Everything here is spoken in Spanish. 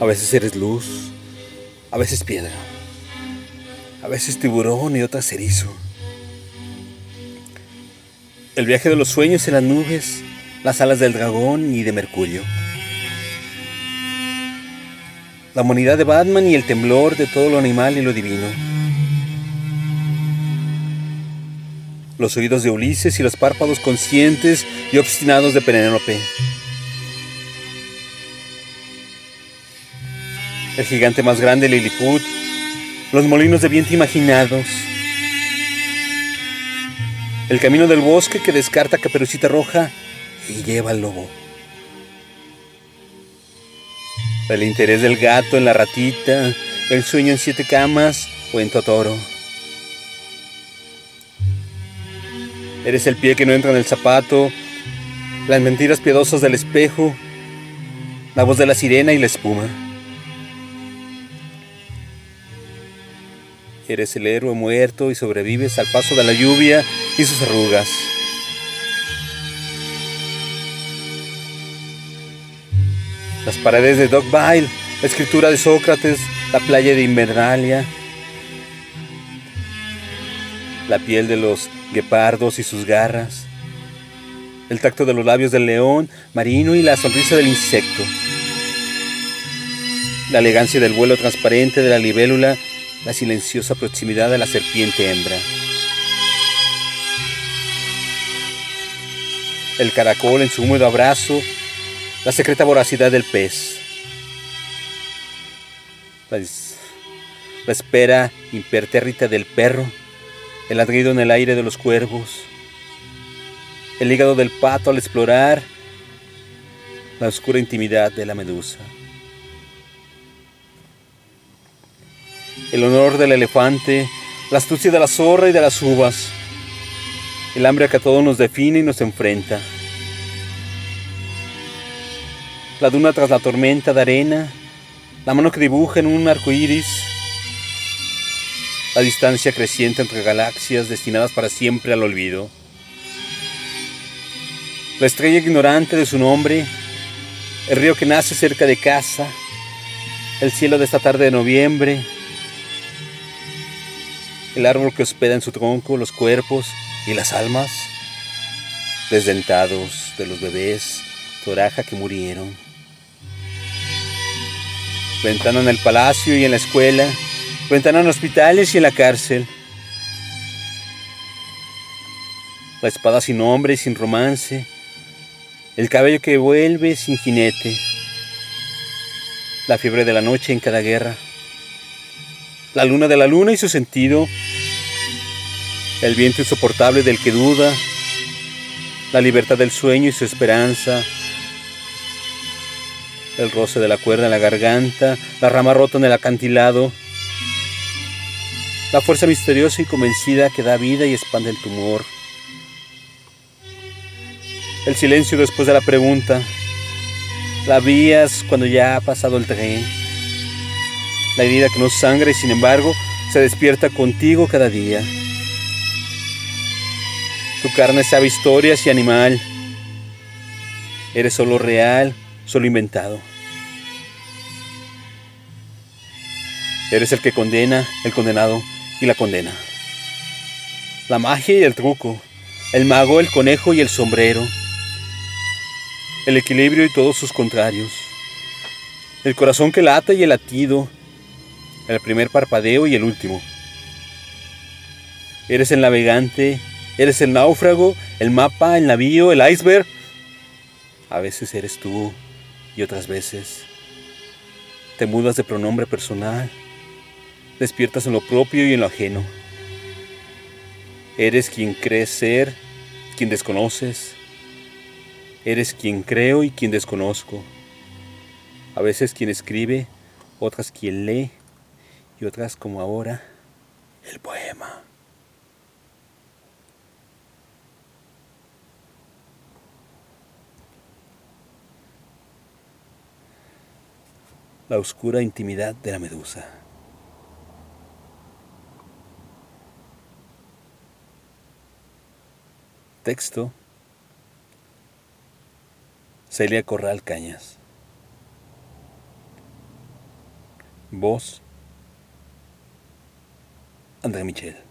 A veces eres luz, a veces piedra, a veces tiburón y otras erizo. El viaje de los sueños en las nubes, las alas del dragón y de Mercurio. La humanidad de Batman y el temblor de todo lo animal y lo divino. Los oídos de Ulises y los párpados conscientes y obstinados de Penélope. El gigante más grande Lilliput, los molinos de viento imaginados, el camino del bosque que descarta Caperucita Roja y lleva al lobo. El interés del gato en la ratita, el sueño en siete camas o en Totoro. Eres el pie que no entra en el zapato, las mentiras piadosas del espejo, la voz de la sirena y la espuma. Eres el héroe muerto y sobrevives al paso de la lluvia y sus arrugas. Las paredes de Dogville, la escritura de Sócrates, la playa de Invernalia, la piel de los guepardos y sus garras, el tacto de los labios del león marino y la sonrisa del insecto, la elegancia del vuelo transparente de la libélula, la silenciosa proximidad de la serpiente hembra. El caracol en su húmedo abrazo, la secreta voracidad del pez. La, espera impertérrita del perro, el ladrido en el aire de los cuervos, el hígado del pato al explorar la oscura intimidad de la medusa. El honor del elefante, la astucia de la zorra y de las uvas, el hambre que a todos nos define y nos enfrenta. La duna tras la tormenta de arena, la mano que dibuja en un arco iris, la distancia creciente entre galaxias destinadas para siempre al olvido. La estrella ignorante de su nombre, el río que nace cerca de casa, el cielo de esta tarde de noviembre, el árbol que hospeda en su tronco los cuerpos y las almas desdentados de los bebés toraja que murieron. Ventana en el palacio y en la escuela, ventana en hospitales y en la cárcel. La espada sin nombre y sin romance, el cabello que vuelve sin jinete, la fiebre de la noche en cada guerra, la luna de la luna y su sentido, el viento insoportable del que duda, la libertad del sueño y su esperanza, el roce de la cuerda en la garganta, la rama rota en el acantilado, la fuerza misteriosa y convencida que da vida y expande el tumor, el silencio después de la pregunta, la vías cuando ya ha pasado el tren, la herida que no sangra y sin embargo se despierta contigo cada día. Tu carne sabe historias y animal. Eres solo real, solo inventado. Eres el que condena, el condenado y la condena. La magia y el truco. El mago, el conejo y el sombrero. El equilibrio y todos sus contrarios. El corazón que lata y el latido. El primer parpadeo y el último. Eres el navegante Eres el náufrago, el mapa, el navío, el iceberg. A veces eres tú y otras veces te mudas de pronombre personal. Despiertas en lo propio y en lo ajeno. Eres quien crees ser, quien desconoces. Eres quien creo y quien desconozco. A veces quien escribe, otras quien lee y otras como ahora, el poema. la oscura intimidad de la medusa. Texto Celia Corral Cañas. Voz, André Michel.